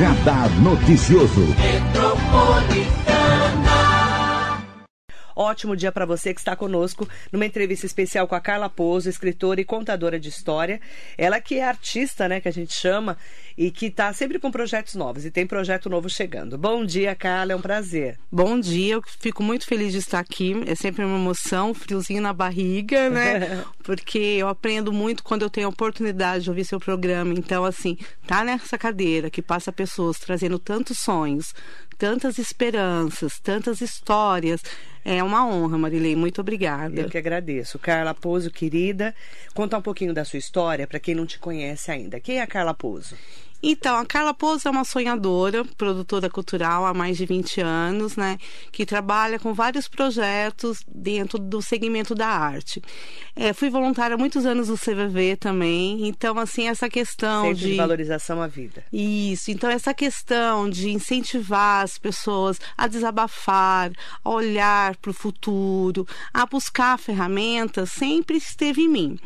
Radar Noticioso. Ótimo dia para você que está conosco numa entrevista especial com a Carla Pouso, escritora e contadora de história. Ela que é artista, né, que a gente chama, e que está sempre com projetos novos e tem projeto novo chegando. Bom dia, Carla, é um prazer. Bom dia, eu fico muito feliz de estar aqui. É sempre uma emoção, friozinho na barriga, né? Porque eu aprendo muito quando eu tenho a oportunidade de ouvir seu programa. Então, assim, tá nessa cadeira que passa pessoas trazendo tantos sonhos, tantas esperanças, tantas histórias. É uma honra, Marilei. Muito obrigada. Eu que agradeço. Carla Pouso, querida, conta um pouquinho da sua história para quem não te conhece ainda. Quem é a Carla Pouso? Então, a Carla Pouso é uma sonhadora, produtora cultural há mais de 20 anos, né? Que trabalha com vários projetos dentro do segmento da arte. É, fui voluntária há muitos anos no CVV também, então, assim, essa questão Centro de... de valorização à vida. Isso, então essa questão de incentivar as pessoas a desabafar, a olhar para o futuro, a buscar ferramentas, sempre esteve em mim.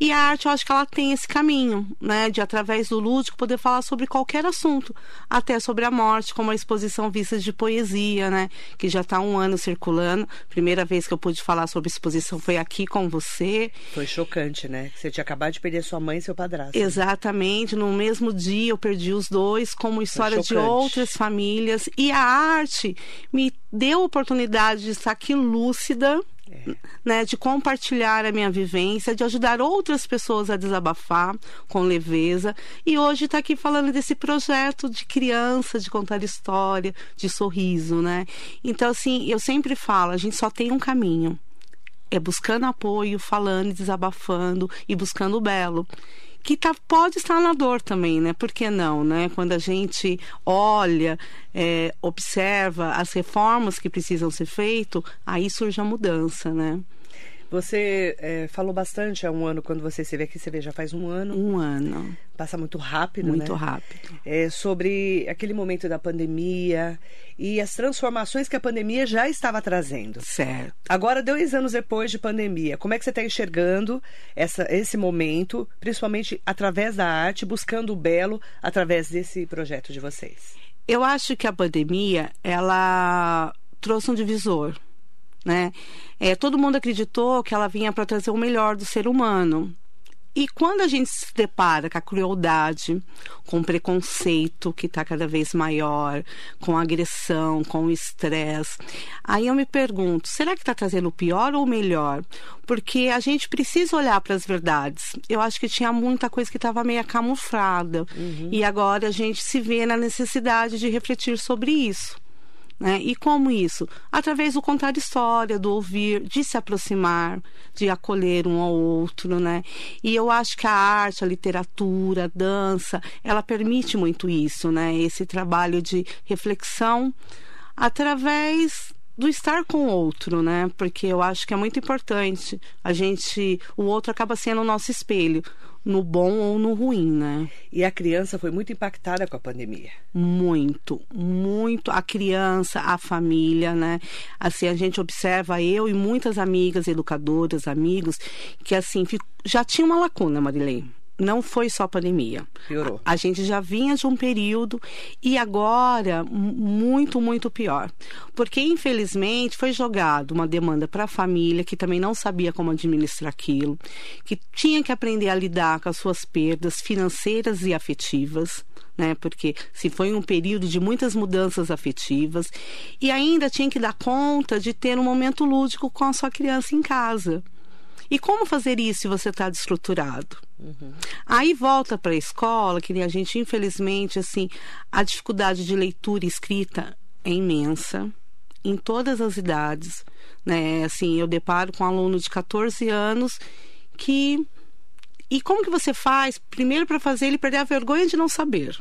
E a arte, eu acho que ela tem esse caminho, né? De, através do lúdico, poder falar sobre qualquer assunto, até sobre a morte, como a exposição Vistas de Poesia, né? Que já está um ano circulando. Primeira vez que eu pude falar sobre exposição foi aqui com você. Foi chocante, né? Você tinha acabado de perder sua mãe e seu padrasto. Exatamente. No mesmo dia eu perdi os dois, como história de outras famílias. E a arte me deu a oportunidade de estar aqui lúcida é. Né, de compartilhar a minha vivência, de ajudar outras pessoas a desabafar com leveza. E hoje está aqui falando desse projeto de criança, de contar história, de sorriso, né? Então, assim, eu sempre falo, a gente só tem um caminho. É buscando apoio, falando, desabafando e buscando o belo que tá, pode estar na dor também, né? Por que não, né? Quando a gente olha, é, observa as reformas que precisam ser feitas, aí surge a mudança, né? Você é, falou bastante há um ano, quando você esteve aqui, você vê, já faz um ano. Um ano. Passa muito rápido, muito né? rápido. É, sobre aquele momento da pandemia e as transformações que a pandemia já estava trazendo. Certo. Agora, dois anos depois de pandemia, como é que você está enxergando essa, esse momento, principalmente através da arte, buscando o belo através desse projeto de vocês? Eu acho que a pandemia, ela trouxe um divisor né? É, todo mundo acreditou que ela vinha para trazer o melhor do ser humano. E quando a gente se depara com a crueldade, com o preconceito que está cada vez maior, com a agressão, com o estresse, aí eu me pergunto: será que está trazendo o pior ou o melhor? Porque a gente precisa olhar para as verdades. Eu acho que tinha muita coisa que estava meio camuflada. Uhum. E agora a gente se vê na necessidade de refletir sobre isso. Né? E como isso? Através do contar história, do ouvir, de se aproximar, de acolher um ao outro, né? E eu acho que a arte, a literatura, a dança, ela permite muito isso, né? Esse trabalho de reflexão através do estar com o outro, né? Porque eu acho que é muito importante. A gente, o outro acaba sendo o nosso espelho no bom ou no ruim, né? E a criança foi muito impactada com a pandemia. Muito, muito. A criança, a família, né? Assim, a gente observa, eu e muitas amigas, educadoras, amigos, que assim, já tinha uma lacuna, Marilene não foi só pandemia. Piorou. A, a, gente já vinha de um período e agora muito, muito pior. Porque, infelizmente, foi jogado uma demanda para a família que também não sabia como administrar aquilo, que tinha que aprender a lidar com as suas perdas financeiras e afetivas. Né? Porque se foi um período de muitas mudanças afetivas e ainda tinha que dar conta de ter um momento lúdico com a sua criança em casa. E como fazer isso se você está destruturado? Uhum. Aí volta para a escola, que a gente, infelizmente, assim, a dificuldade de leitura e escrita é imensa em todas as idades, né? Assim, eu deparo com um aluno de 14 anos que e como que você faz primeiro para fazer ele perder a vergonha de não saber?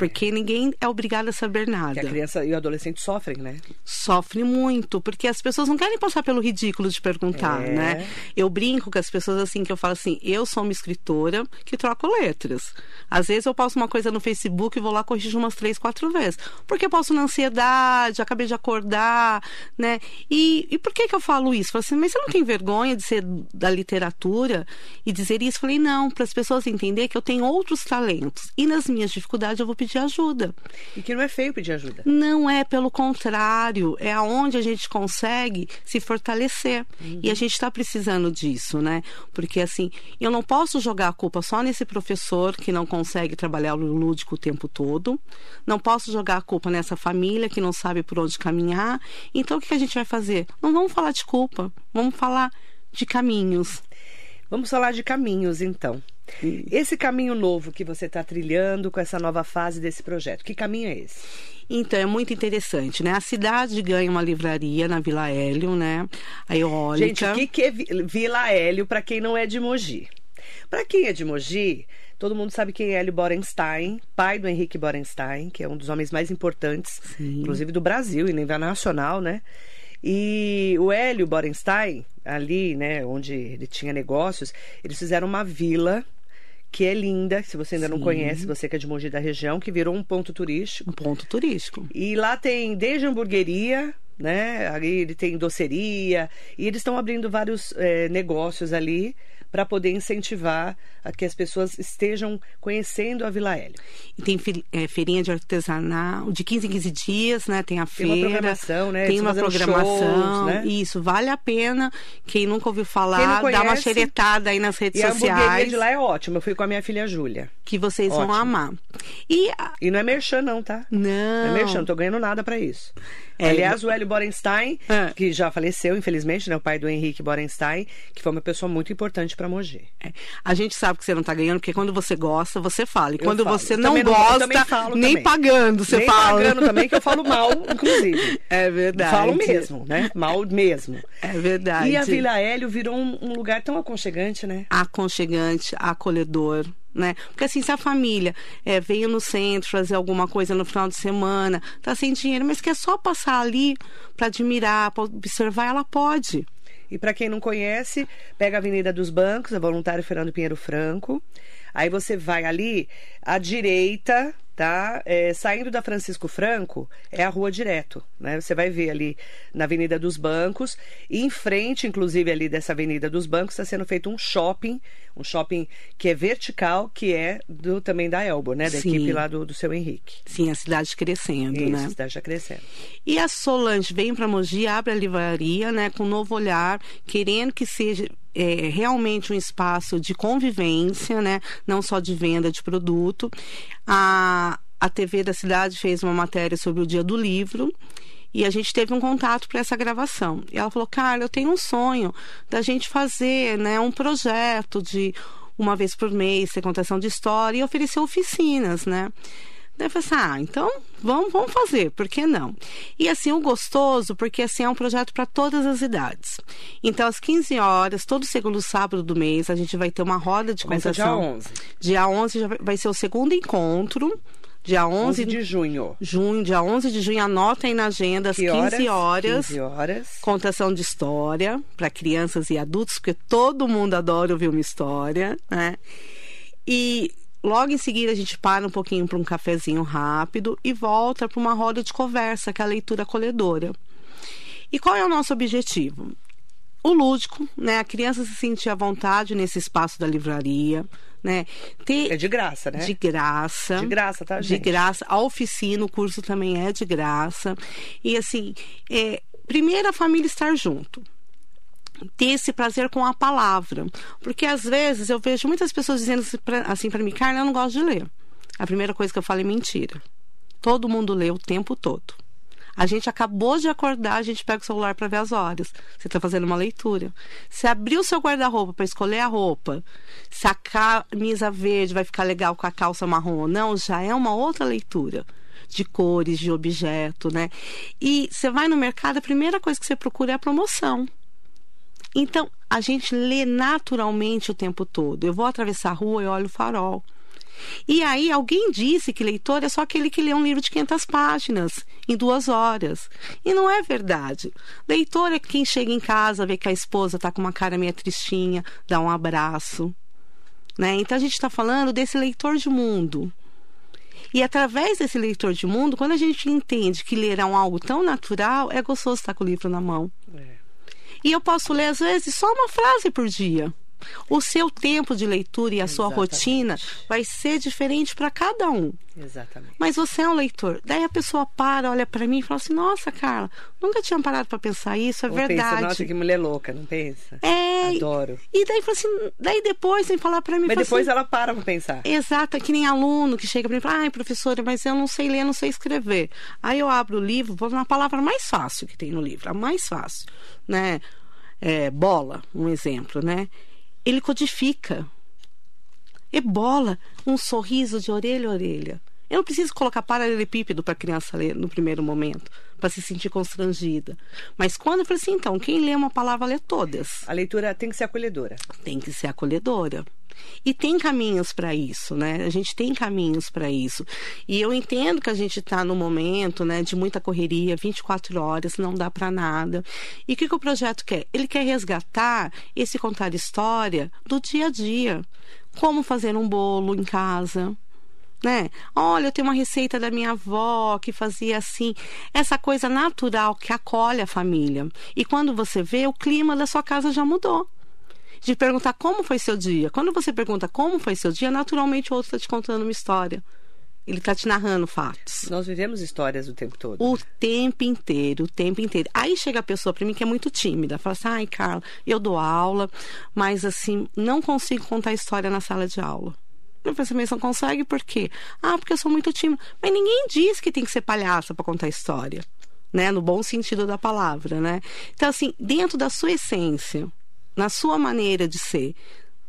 Porque ninguém é obrigado a saber nada. Que a criança e o adolescente sofrem, né? Sofre muito, porque as pessoas não querem passar pelo ridículo de perguntar, é. né? Eu brinco com as pessoas assim, que eu falo assim, eu sou uma escritora que troco letras. Às vezes eu posto uma coisa no Facebook e vou lá corrigir umas três, quatro vezes. Porque eu posso na ansiedade, acabei de acordar, né? E, e por que que eu falo isso? Falo assim, mas você não tem vergonha de ser da literatura e dizer isso? Falei, não, para as pessoas entenderem que eu tenho outros talentos. E nas minhas dificuldades eu vou pedir ajuda. E que não é feio pedir ajuda. Não é, pelo contrário, é aonde a gente consegue se fortalecer. Uhum. E a gente está precisando disso, né? Porque assim, eu não posso jogar a culpa só nesse professor que não consegue trabalhar o lúdico o tempo todo. Não posso jogar a culpa nessa família que não sabe por onde caminhar. Então o que a gente vai fazer? Não vamos falar de culpa, vamos falar de caminhos. Vamos falar de caminhos, então. Esse caminho novo que você está trilhando com essa nova fase desse projeto, que caminho é esse? Então, é muito interessante, né? A cidade ganha uma livraria na Vila Hélio, né? A eólica. Gente, o que, que é Vila Hélio para quem não é de Mogi? Para quem é de Mogi, todo mundo sabe quem é Hélio Borenstein, pai do Henrique Borenstein, que é um dos homens mais importantes, Sim. inclusive do Brasil e nível nacional, né? E o Hélio Borenstein, ali, né, onde ele tinha negócios, eles fizeram uma vila que é linda, se você ainda Sim. não conhece, você que é de Mogi da região, que virou um ponto turístico. Um ponto turístico. E lá tem desde hamburgueria, né? Ali ele tem doceria, e eles estão abrindo vários é, negócios ali para poder incentivar a que as pessoas estejam conhecendo a Vila Hélio. E tem é, feirinha de artesanal de 15 em 15 dias, né? Tem a feira. Tem uma programação, né? Tem uma programação. Shows, né? Isso, vale a pena. Quem nunca ouviu falar, conhece, dá uma xeretada aí nas redes e sociais. a hamburgueria de lá é ótima. Eu fui com a minha filha Júlia. Que vocês Ótimo. vão amar. E, e não é merchan, não, tá? Não. Não é merchan, não tô ganhando nada para isso. É, Aliás, o Hélio Borenstein, é. que já faleceu, infelizmente, né? O pai do Henrique Borenstein, que foi uma pessoa muito importante para Mogi. É. A gente sabe que você não está ganhando, porque quando você gosta, você fala. E quando você não gosta, não, nem também. pagando, você nem fala. Nem pagando também, que eu falo mal, inclusive. É verdade. Falo mesmo, né? Mal mesmo. É verdade. E a Vila Hélio virou um, um lugar tão aconchegante, né? Aconchegante, acolhedor né? Porque assim, se a família é, veio no centro fazer alguma coisa no final de semana, tá sem dinheiro, mas quer só passar ali para admirar, para observar, ela pode. E para quem não conhece, pega a Avenida dos Bancos, a Voluntário Fernando Pinheiro Franco. Aí você vai ali à direita, tá? É, saindo da Francisco Franco, é a rua direto, né? Você vai ver ali na Avenida dos Bancos, e em frente, inclusive, ali dessa Avenida dos Bancos, está sendo feito um shopping, um shopping que é vertical, que é do também da Elbo, né? Da Sim. equipe lá do, do seu Henrique. Sim, a cidade crescendo, Isso, né? a cidade já crescendo. E a Solange vem para Mogi, abre a livraria, né? Com um novo olhar, querendo que seja é, realmente um espaço de convivência, né? não só de venda de produto. A, a TV da cidade fez uma matéria sobre o Dia do Livro. E a gente teve um contato para essa gravação. E ela falou: Carla, eu tenho um sonho da gente fazer né, um projeto de uma vez por mês, ter contação de história e oferecer oficinas, né? Daí eu falei assim, ah, então vamos, vamos fazer, por que não? E assim, o gostoso, porque assim é um projeto para todas as idades. Então, às 15 horas, todo segundo sábado do mês, a gente vai ter uma roda de contação. dia 11. Dia 11 já vai ser o segundo encontro. Dia 11, 11 de junho. Junho, dia 11 de junho, anota aí na agenda, às 15 horas, horas. 15 horas. Contação de história para crianças e adultos, porque todo mundo adora ouvir uma história, né? E Logo em seguida, a gente para um pouquinho para um cafezinho rápido e volta para uma roda de conversa, que é a leitura acolhedora. E qual é o nosso objetivo? O lúdico, né? A criança se sentir à vontade nesse espaço da livraria, né? Ter... É de graça, né? De graça. De graça, tá, gente? De graça. A oficina, o curso também é de graça. E assim, é, primeiro a família estar junto ter esse prazer com a palavra. Porque às vezes eu vejo muitas pessoas dizendo assim para mim, Carla, eu não gosto de ler. A primeira coisa que eu falo é mentira. Todo mundo lê o tempo todo. A gente acabou de acordar, a gente pega o celular para ver as horas. Você está fazendo uma leitura. Se abrir o seu guarda-roupa para escolher a roupa, se a camisa verde vai ficar legal com a calça marrom ou não, já é uma outra leitura de cores, de objeto, né? E você vai no mercado, a primeira coisa que você procura é a promoção. Então, a gente lê naturalmente o tempo todo. Eu vou atravessar a rua e olho o farol. E aí, alguém disse que leitor é só aquele que lê um livro de 500 páginas em duas horas. E não é verdade. Leitor é quem chega em casa, vê que a esposa está com uma cara meio tristinha, dá um abraço. Né? Então, a gente está falando desse leitor de mundo. E através desse leitor de mundo, quando a gente entende que ler é um algo tão natural, é gostoso estar com o livro na mão. E eu posso ler, às vezes, só uma frase por dia. O seu tempo de leitura e a sua Exatamente. rotina vai ser diferente para cada um. Exatamente. Mas você é um leitor. Daí a pessoa para, olha para mim e fala assim: Nossa, Carla, nunca tinha parado para pensar isso, é Ou verdade. Pensa, Nossa, que mulher louca, não pensa? É. Adoro. E daí fala assim, daí depois vem falar para mim, Mas depois assim, ela para pra pensar. Exato, é que nem aluno que chega para mim e fala, ai, professora, mas eu não sei ler, não sei escrever. Aí eu abro o livro, vou na palavra mais fácil que tem no livro, a mais fácil, né? É, bola, um exemplo, né? Ele codifica. E bola, um sorriso de orelha a orelha. Eu não preciso colocar paralelepípedo para a criança ler no primeiro momento, para se sentir constrangida. Mas quando eu falei assim, então, quem lê uma palavra lê todas A leitura tem que ser acolhedora. tem que ser acolhedora. E tem caminhos para isso, né? A gente tem caminhos para isso. E eu entendo que a gente está no momento, né, de muita correria, 24 horas, não dá para nada. E o que, que o projeto quer? Ele quer resgatar esse contar história do dia a dia. Como fazer um bolo em casa, né? Olha, eu tenho uma receita da minha avó que fazia assim, essa coisa natural que acolhe a família. E quando você vê, o clima da sua casa já mudou. De perguntar como foi seu dia. Quando você pergunta como foi seu dia, naturalmente o outro está te contando uma história. Ele está te narrando fatos. Nós vivemos histórias o tempo todo. O tempo inteiro, o tempo inteiro. Aí chega a pessoa para mim que é muito tímida, fala assim: ai, Carla, eu dou aula, mas assim, não consigo contar história na sala de aula. Eu assim, mas não consegue por quê? Ah, porque eu sou muito tímida. Mas ninguém diz que tem que ser palhaça para contar história, né? No bom sentido da palavra, né? Então, assim, dentro da sua essência, na sua maneira de ser,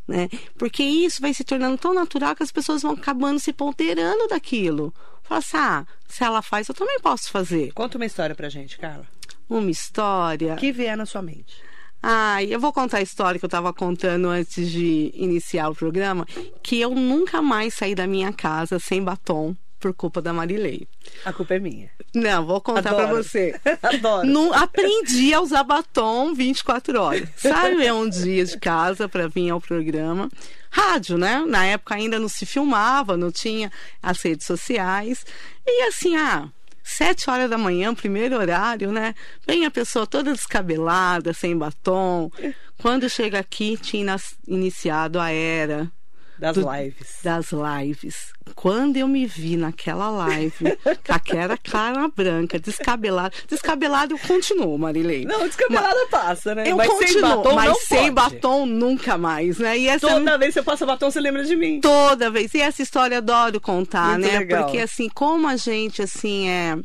né? Porque isso vai se tornando tão natural que as pessoas vão acabando se ponderando daquilo. Fala assim, ah, se ela faz, eu também posso fazer. Conta uma história pra gente, Carla. Uma história. O que vier na sua mente? Ai, eu vou contar a história que eu estava contando antes de iniciar o programa, que eu nunca mais saí da minha casa sem batom por culpa da Marilei. A culpa é minha. Não, vou contar para você. Adoro. Não aprendi a usar batom 24 horas. Saiu eu um dia de casa para vir ao programa. Rádio, né? Na época ainda não se filmava, não tinha as redes sociais. E assim, ah, sete horas da manhã, primeiro horário, né? Vem a pessoa toda descabelada, sem batom. Quando chega aqui, tinha iniciado a era Das do- lives. das lives. Quando eu me vi naquela live, com aquela cara branca, descabelada. Descabelada eu continuo, Marilei. Não, descabelada passa, né? Eu mas sem continuo, batom mas sem pode. batom nunca mais, né? E essa é Toda vez que você passa batom, você lembra de mim. toda vez. E essa história eu adoro contar, Muito né? legal. Porque assim, como a gente assim é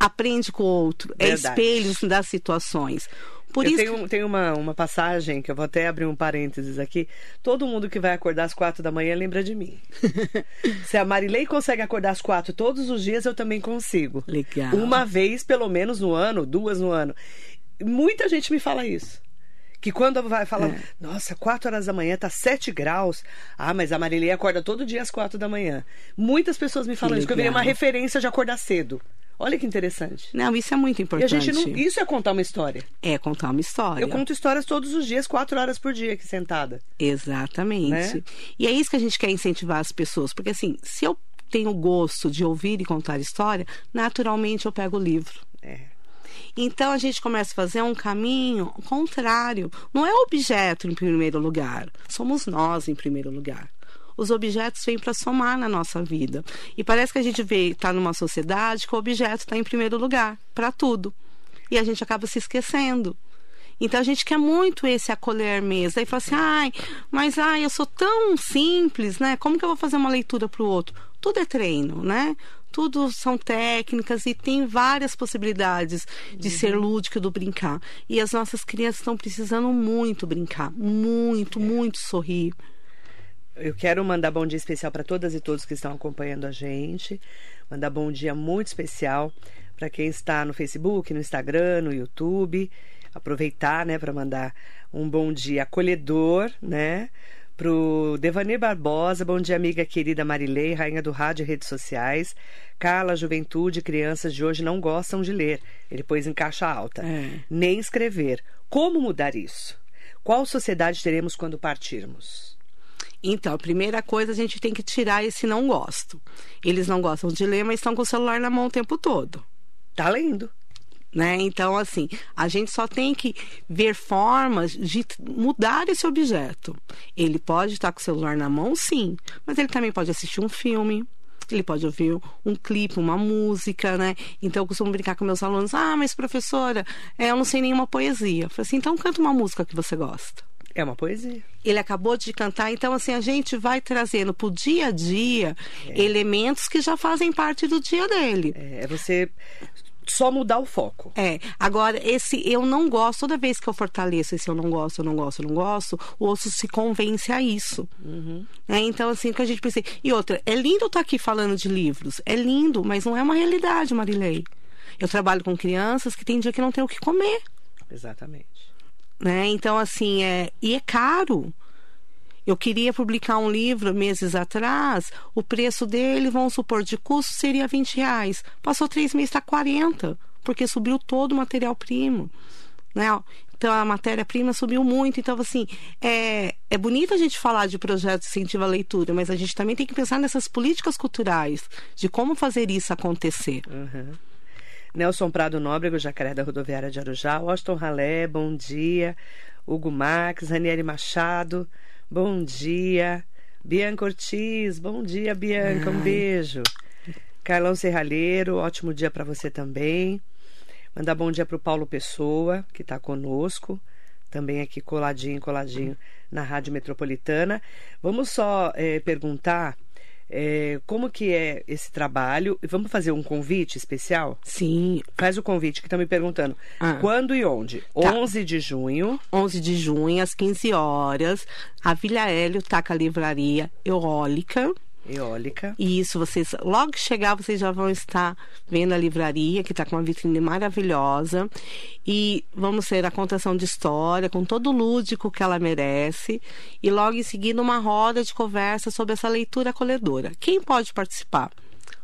aprende com o outro, é Verdade. espelhos das situações. Por eu isso tenho, tenho uma, uma passagem que eu vou até abrir um parênteses aqui. Todo mundo que vai acordar às quatro da manhã lembra de mim. Se a Marilei consegue acordar às quatro todos os dias, eu também consigo. Legal. Uma vez, pelo menos, no ano, duas no ano. Muita gente me fala isso. Que quando vai falar, É. nossa, quatro horas da manhã tá sete graus. Ah, mas a Marilei acorda todo dia às quatro da manhã. Muitas pessoas me falam isso, que eu virei uma referência de acordar cedo. Olha que interessante. Não, isso é muito E a importante. gente não. Isso é contar uma história. É contar uma história. Eu conto histórias todos os dias, quatro horas por dia aqui sentada. Exatamente. Né? E é isso que a gente quer incentivar as pessoas. Porque, assim, se eu tenho gosto de ouvir e contar história, naturalmente eu pego o livro. É. Então a gente começa a fazer um caminho contrário. Não é o objeto em primeiro lugar, somos nós em primeiro lugar. Os objetos vêm para somar na nossa vida. E parece que a gente vê está numa sociedade que o objeto está em primeiro lugar para tudo. E a gente acaba se esquecendo. Então a gente quer muito esse acolher mesmo. Aí fala assim, ai, mas ai, eu sou tão simples, né? Como que eu vou fazer uma leitura para o outro? Tudo é treino, né? Tudo são técnicas e tem várias possibilidades de ser lúdico do brincar. E as nossas crianças estão precisando muito brincar, muito, muito sorrir. Eu quero mandar bom dia especial para todas e todos que estão acompanhando a gente. Mandar bom dia muito especial para quem está no Facebook, no Instagram, no YouTube. Aproveitar, né, para mandar um bom dia acolhedor, né? Pro Devanir Barbosa, bom dia, amiga querida Marilei, rainha do rádio e redes sociais. Carla, juventude, crianças de hoje não gostam de ler. Ele pôs em caixa alta. É. Nem escrever. Como mudar isso? Qual sociedade teremos quando partirmos? Então, a primeira coisa, a gente tem que tirar esse não gosto. Eles não gostam de ler, mas estão com o celular na mão o tempo todo. Tá lendo. Né? Então, assim, a gente só tem que ver formas de mudar esse objeto. Ele pode estar com o celular na mão, sim, mas ele também pode assistir um filme, ele pode ouvir um clipe, uma música, né? Então eu costumo brincar com meus alunos: ah, mas professora, é, eu não sei nenhuma poesia. Eu falei assim: então canta uma música que você gosta. É uma poesia. Ele acabou de cantar, então assim, a gente vai trazendo para o dia a dia é. elementos que já fazem parte do dia dele. É, é você só mudar o foco. É. Agora, esse eu não gosto, toda vez que eu fortaleço esse eu não gosto, eu não gosto, eu não gosto, o osso se convence a isso. Uhum. É, então, assim, que a gente pensa. E outra, é lindo estar aqui falando de livros. É lindo, mas não é uma realidade, Marilei. Eu trabalho com crianças que tem dia que não tem o que comer. Exatamente. Né? Então, assim, é. E é caro. Eu queria publicar um livro meses atrás, o preço dele, vamos supor, de custo seria 20 reais. Passou três meses, está 40, porque subiu todo o material-primo. Né? Então a matéria-prima subiu muito. Então, assim, é, é bonito a gente falar de projetos de incentivo à leitura, mas a gente também tem que pensar nessas políticas culturais, de como fazer isso acontecer. Uhum. Nelson Prado Nóbrego, Jacaré da Rodoviária de Arujá, Washington Ralé, bom dia. Hugo Max, Ranieri Machado, Bom dia. Bianca Ortiz, bom dia, Bianca, um beijo. Carlão Serralheiro, ótimo dia para você também. Mandar bom dia para o Paulo Pessoa, que está conosco, também aqui coladinho, coladinho na Rádio Metropolitana. Vamos só é, perguntar é, como que é esse trabalho? Vamos fazer um convite especial? Sim. Faz o convite que estão me perguntando. Ah. Quando e onde? Tá. 11 de junho. 11 de junho, às 15 horas. A Vila Hélio Taca Livraria Eólica Eólica. Isso, vocês, logo que chegar, vocês já vão estar vendo a livraria, que está com uma vitrine maravilhosa. E vamos ter a contação de história, com todo o lúdico que ela merece. E logo em seguida, uma roda de conversa sobre essa leitura acolhedora. Quem pode participar?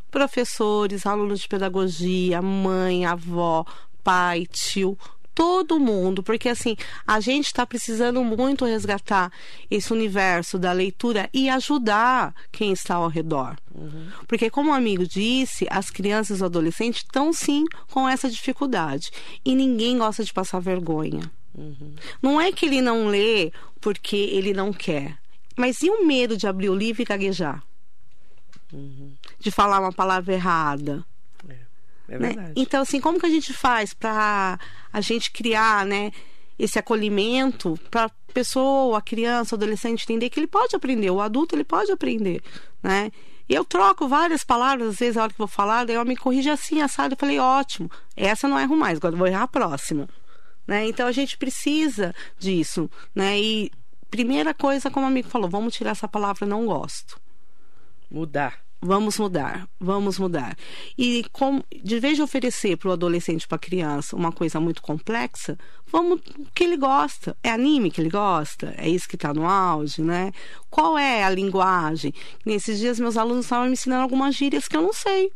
Professores, alunos de pedagogia, mãe, avó, pai, tio, todo mundo, porque assim, a gente está precisando muito resgatar esse universo da leitura e ajudar quem está ao redor. Uhum. Porque, como o amigo disse, as crianças e os adolescentes estão sim com essa dificuldade. E ninguém gosta de passar vergonha. Uhum. Não é que ele não lê porque ele não quer. Mas e o medo de abrir o livro e gaguejar? Uhum. De falar uma palavra errada? É né? verdade. Então, assim, como que a gente faz para a gente criar, né, esse acolhimento para a pessoa, a criança, o adolescente entender que ele pode aprender, o adulto ele pode aprender, né? E eu troco várias palavras, às vezes a hora que vou falar, daí eu me corrige assim, assado, eu falei, ótimo, essa não erro mais, agora vou errar a próxima. Né? Então a gente precisa disso, né? E primeira coisa, como o amigo falou, vamos tirar essa palavra não gosto. Mudar. Vamos mudar, vamos mudar. E com, de vez de oferecer para o adolescente, para a criança, uma coisa muito complexa, vamos o que ele gosta. É anime que ele gosta? É isso que está no auge, né? Qual é a linguagem? Nesses dias meus alunos estavam me ensinando algumas gírias que eu não sei.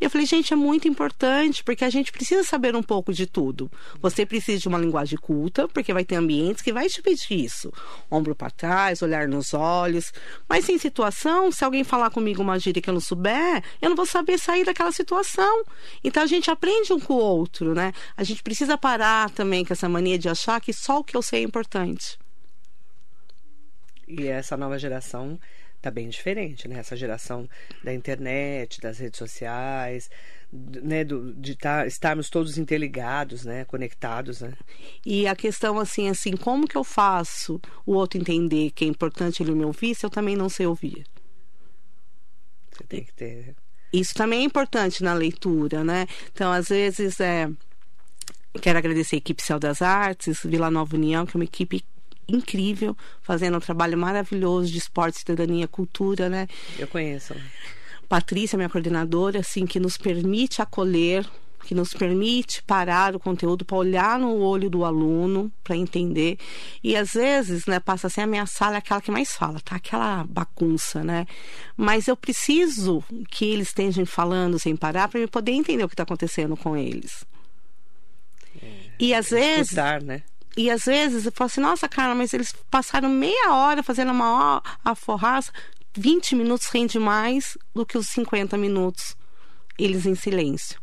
E eu falei, gente, é muito importante, porque a gente precisa saber um pouco de tudo. Você precisa de uma linguagem culta, porque vai ter ambientes que vai te pedir isso. Ombro para trás, olhar nos olhos. Mas em situação, se alguém falar comigo uma gíria que eu não souber, eu não vou saber sair daquela situação. Então a gente aprende um com o outro, né? A gente precisa parar também com essa mania de achar que só o que eu sei é importante. E essa nova geração tá bem diferente, né? Essa geração da internet, das redes sociais, né? Do, de tá, estarmos todos interligados, né? Conectados, né? E a questão assim, assim, como que eu faço o outro entender que é importante ele me ouvir se eu também não sei ouvir? Você tem que ter. Isso também é importante na leitura, né? Então, às vezes, é... quero agradecer a equipe Céu das Artes, Vila Nova União, que é uma equipe incrível, fazendo um trabalho maravilhoso de esporte, cidadania, cultura, né? Eu conheço. Patrícia, minha coordenadora, assim, que nos permite acolher, que nos permite parar o conteúdo para olhar no olho do aluno, para entender. E às vezes, né, passa assim, a minha sala é aquela que mais fala, tá? Aquela bagunça, né? Mas eu preciso que eles estejam falando sem parar para eu poder entender o que está acontecendo com eles. É, e às vezes. Escutar, né? E às vezes eu falo assim, nossa, cara, mas eles passaram meia hora fazendo uma aforraça, 20 minutos rende mais do que os 50 minutos eles em silêncio.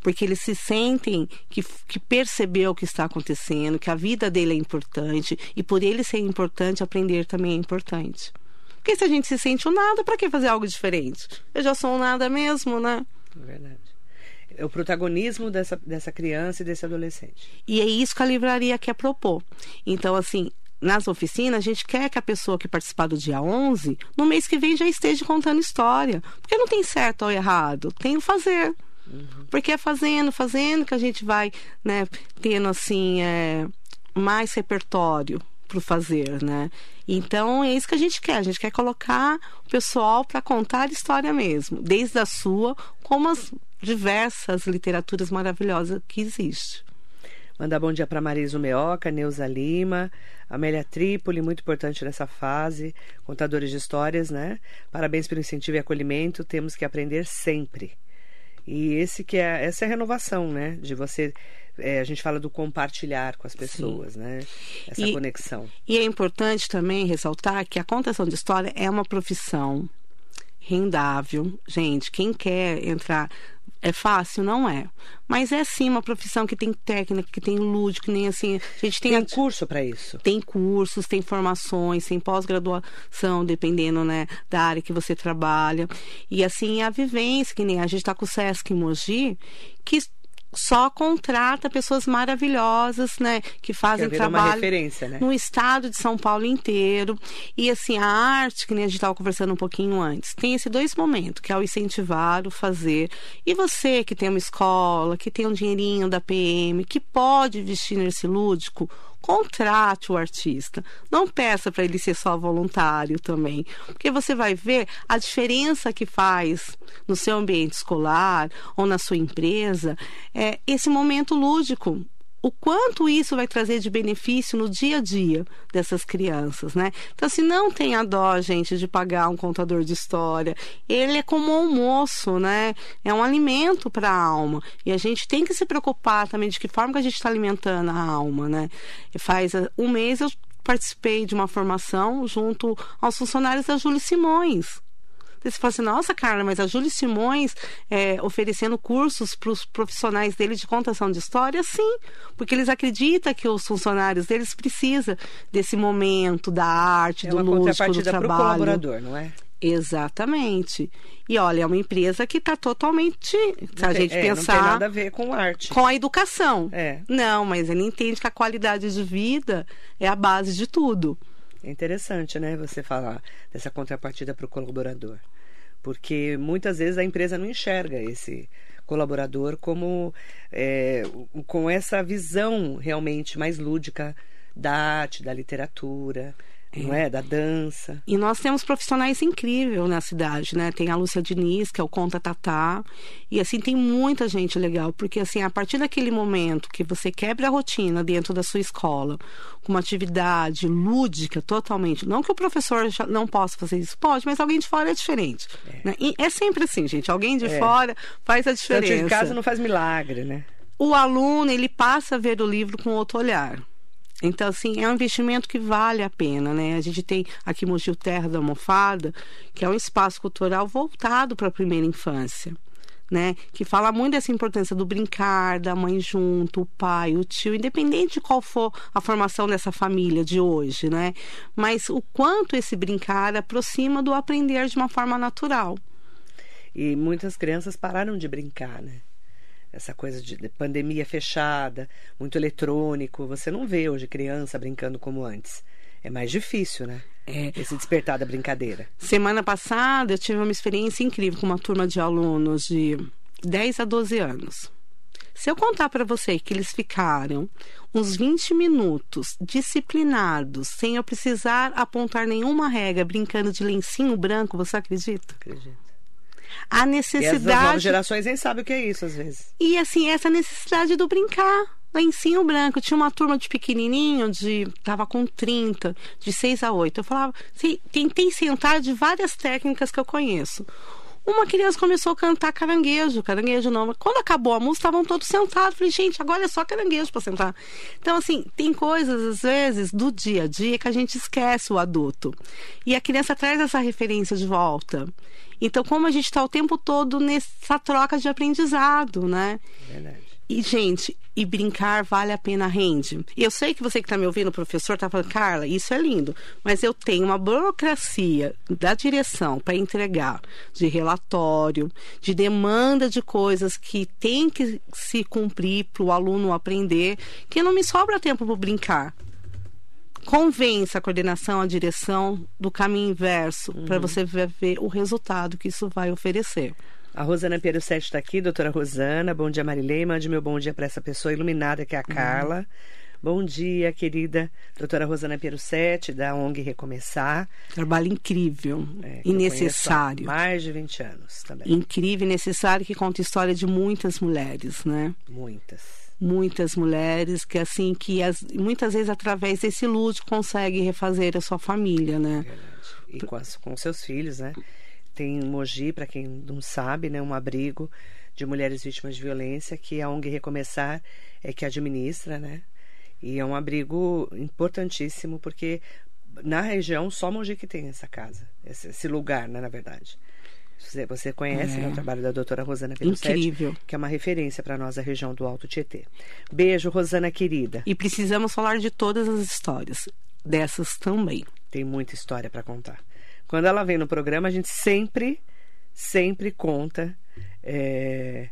porque eles se sentem que, que percebeu o que está acontecendo, que a vida dele é importante e por ele ser importante, aprender também é importante. Porque se a gente se sente um nada, para que fazer algo diferente? Eu já sou um nada mesmo, né? É verdade. É o protagonismo dessa, dessa criança e desse adolescente. E é isso que a livraria quer propor. Então, assim, nas oficinas, a gente quer que a pessoa que participar do dia 11, no mês que vem já esteja contando história. Porque não tem certo ou errado, tem o fazer. Uhum. Porque é fazendo, fazendo que a gente vai né, tendo assim é, mais repertório para fazer, né? Então é isso que a gente quer. A gente quer colocar o pessoal para contar história mesmo, desde a sua, como as diversas literaturas maravilhosas que existem. Mandar bom dia para Marisa Meoca, Neuza Lima, Amélia Trípoli, muito importante nessa fase, contadores de histórias, né? Parabéns pelo incentivo e acolhimento, temos que aprender sempre. E esse que é essa é a renovação, né? De você é, a gente fala do compartilhar com as pessoas, Sim. né? Essa e, conexão. E é importante também ressaltar que a contação de história é uma profissão rendável. Gente, quem quer entrar é fácil, não é. Mas é sim uma profissão que tem técnica, que tem lúdico, que nem assim. A gente tem, tem curso para isso. Tem cursos, tem formações, tem pós-graduação, dependendo né, da área que você trabalha. E assim, a vivência, que nem a gente está com o Sesc Mogi, que só contrata pessoas maravilhosas, né, que fazem trabalho né? no estado de São Paulo inteiro. E assim, a arte, que nem a gente estava conversando um pouquinho antes, tem esses dois momentos, que é o incentivar, o fazer. E você que tem uma escola, que tem um dinheirinho da PM, que pode vestir nesse lúdico, contrate o artista. Não peça para ele ser só voluntário também, porque você vai ver a diferença que faz no seu ambiente escolar ou na sua empresa é esse momento lúdico o quanto isso vai trazer de benefício no dia a dia dessas crianças, né? Então, assim, não tenha dó, gente, de pagar um contador de história. Ele é como um almoço, né? É um alimento para a alma. E a gente tem que se preocupar também de que forma que a gente está alimentando a alma, né? Faz uh, um mês eu participei de uma formação junto aos funcionários da Júlia Simões. Você fala assim, nossa, Carla, mas a Júlia Simões é, oferecendo cursos para os profissionais dele de contação de história, sim, porque eles acreditam que os funcionários deles precisam desse momento da arte, é do lúdico, do trabalho. Pro colaborador, não é? Exatamente. E olha, é uma empresa que está totalmente. Se a gente é, pensar. Não tem nada a ver com arte. Com a educação. É. Não, mas ele entende que a qualidade de vida é a base de tudo. É interessante, né, você falar dessa contrapartida para o colaborador. Porque muitas vezes a empresa não enxerga esse colaborador como é, com essa visão realmente mais lúdica da arte, da literatura não é? Da dança. E nós temos profissionais incríveis na cidade, né? Tem a Lúcia Diniz, que é o Conta Tatá. E assim, tem muita gente legal, porque assim, a partir daquele momento que você quebra a rotina dentro da sua escola, com uma atividade lúdica totalmente, não que o professor não possa fazer isso, pode, mas alguém de fora é diferente. É, né? é sempre assim, gente. Alguém de é. fora faz a diferença. Tanto de casa não faz milagre, né? O aluno, ele passa a ver o livro com outro olhar. Então, assim, é um investimento que vale a pena, né? A gente tem aqui Mogi Terra da Almofada, que é um espaço cultural voltado para a primeira infância. Né, que fala muito dessa importância do brincar, da mãe junto, o pai, o tio, independente de qual for a formação dessa família de hoje, né? Mas o quanto esse brincar aproxima do aprender de uma forma natural. E muitas crianças pararam de brincar, né? Essa coisa de pandemia fechada, muito eletrônico. Você não vê hoje criança brincando como antes. É mais difícil, né? É. Esse despertar da brincadeira. Semana passada eu tive uma experiência incrível com uma turma de alunos de 10 a 12 anos. Se eu contar para você que eles ficaram uns 20 minutos disciplinados, sem eu precisar apontar nenhuma regra, brincando de lencinho branco, você acredita? Acredito a necessidade. E as novas gerações nem sabem o que é isso, às vezes. E assim, essa necessidade do brincar. Lencinho branco. Tinha uma turma de pequenininho, de tava com 30, de 6 a 8. Eu falava, tentei sentar de várias técnicas que eu conheço. Uma criança começou a cantar caranguejo, caranguejo não. Quando acabou a música, estavam todos sentados. Falei, gente, agora é só caranguejo para sentar. Então, assim, tem coisas, às vezes, do dia a dia que a gente esquece o adulto. E a criança traz essa referência de volta. Então, como a gente está o tempo todo nessa troca de aprendizado, né? Verdade. E, gente, e brincar vale a pena, rende. E eu sei que você que está me ouvindo, professor, está falando, Carla, isso é lindo, mas eu tenho uma burocracia da direção para entregar de relatório, de demanda de coisas que tem que se cumprir para o aluno aprender, que não me sobra tempo para brincar convença a coordenação, a direção do caminho inverso uhum. para você ver o resultado que isso vai oferecer. A Rosana Piero Sete está aqui, doutora Rosana. Bom dia, Marilei. Mande meu bom dia para essa pessoa iluminada que é a Carla. Uhum. Bom dia, querida doutora Rosana Piero Sete, da ONG Recomeçar. Trabalho incrível é, e necessário. mais de 20 anos também. Incrível e necessário que conta a história de muitas mulheres, né? Muitas muitas mulheres que assim que as, muitas vezes através desse luto consegue refazer a sua família, né? E com, as, com seus filhos, né? Tem Mogi, para quem não sabe, né, um abrigo de mulheres vítimas de violência que a ONG Recomeçar é que administra, né? E é um abrigo importantíssimo porque na região só Mogi que tem essa casa, esse, esse lugar, né, na verdade. Você, conhece né, é. o trabalho da doutora Rosana Pelucetti, que é uma referência para nós da região do Alto Tietê. Beijo, Rosana querida. E precisamos falar de todas as histórias, dessas também. Tem muita história para contar. Quando ela vem no programa, a gente sempre, sempre conta é,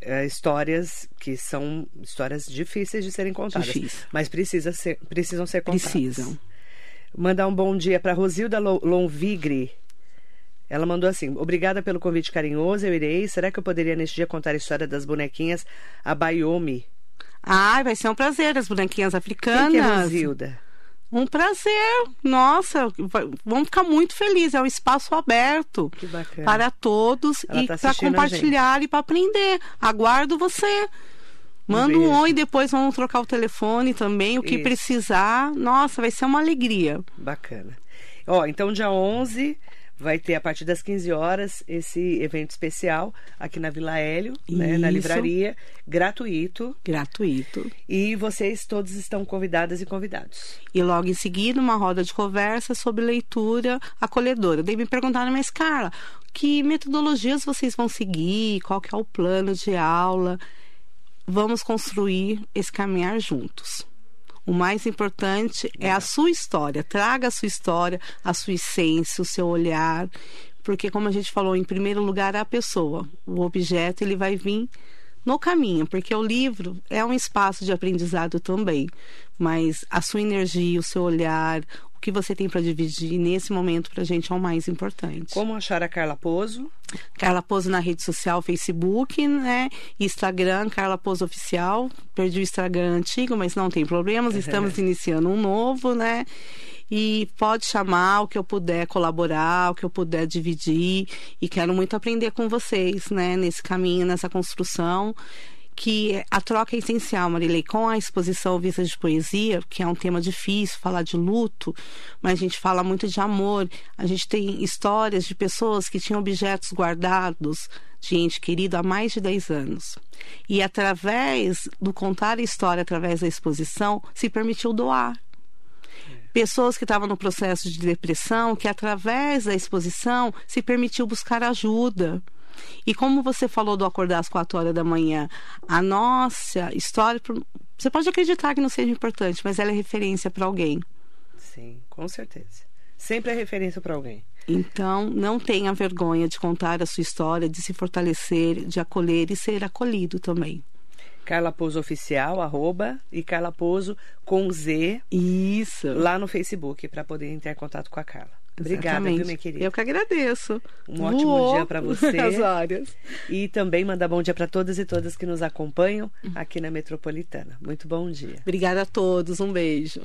é, histórias que são histórias difíceis de serem contadas. Difícil. Mas precisa ser, precisam ser contadas. Precisam. Mandar um bom dia para Rosilda Lonvigre ela mandou assim: Obrigada pelo convite carinhoso, eu irei. Será que eu poderia neste dia contar a história das bonequinhas a Bayomi? Ai, vai ser um prazer, as bonequinhas africanas. Quem que é Rosilda? Um prazer. Nossa, vamos ficar muito felizes. É um espaço aberto para todos Ela e tá para compartilhar e para aprender. Aguardo você. Manda um, um oi, depois vamos trocar o telefone também, o que Isso. precisar. Nossa, vai ser uma alegria. Bacana. Ó, então dia 11 vai ter a partir das 15 horas esse evento especial aqui na Vila Hélio, né, na livraria, gratuito. Gratuito. E vocês todos estão convidadas e convidados. E logo em seguida, uma roda de conversa sobre leitura acolhedora. Daí me perguntaram, mas Carla, que metodologias vocês vão seguir? Qual que é o plano de aula? Vamos construir esse caminhar juntos. O mais importante é a sua história. Traga a sua história, a sua essência, o seu olhar. Porque, como a gente falou, em primeiro lugar a pessoa. O objeto ele vai vir no caminho, porque o livro é um espaço de aprendizado também. Mas a sua energia, o seu olhar, o que você tem para dividir nesse momento para a gente é o mais importante. Como achar a Carla Pozo? Carla Pozo na rede social, Facebook, né? Instagram, Carla Pozo Oficial. Perdi o Instagram antigo, mas não tem problemas, estamos iniciando um novo, né? E pode chamar o que eu puder colaborar, o que eu puder dividir. E quero muito aprender com vocês, né? Nesse caminho, nessa construção que a troca é essencial, Marilei, com a exposição Vista de Poesia, que é um tema difícil, falar de luto, mas a gente fala muito de amor. A gente tem histórias de pessoas que tinham objetos guardados de ente querido há mais de 10 anos. E através do contar a história, através da exposição, se permitiu doar pessoas que estavam no processo de depressão, que através da exposição se permitiu buscar ajuda. E como você falou do acordar às quatro horas da manhã, a nossa história, você pode acreditar que não seja importante, mas ela é referência para alguém. Sim, com certeza. Sempre é referência para alguém. Então, não tenha vergonha de contar a sua história, de se fortalecer, de acolher e ser acolhido também. Carla Pouso Oficial, arroba, e Carla Pouso com Z. Isso. Lá no Facebook, para poder entrar em contato com a Carla. Obrigada, viu, minha querida? Eu que agradeço. Um ótimo dia para você. As áreas. E também mandar bom dia para todas e todas que nos acompanham aqui na Metropolitana. Muito bom dia. Obrigada a todos. Um beijo.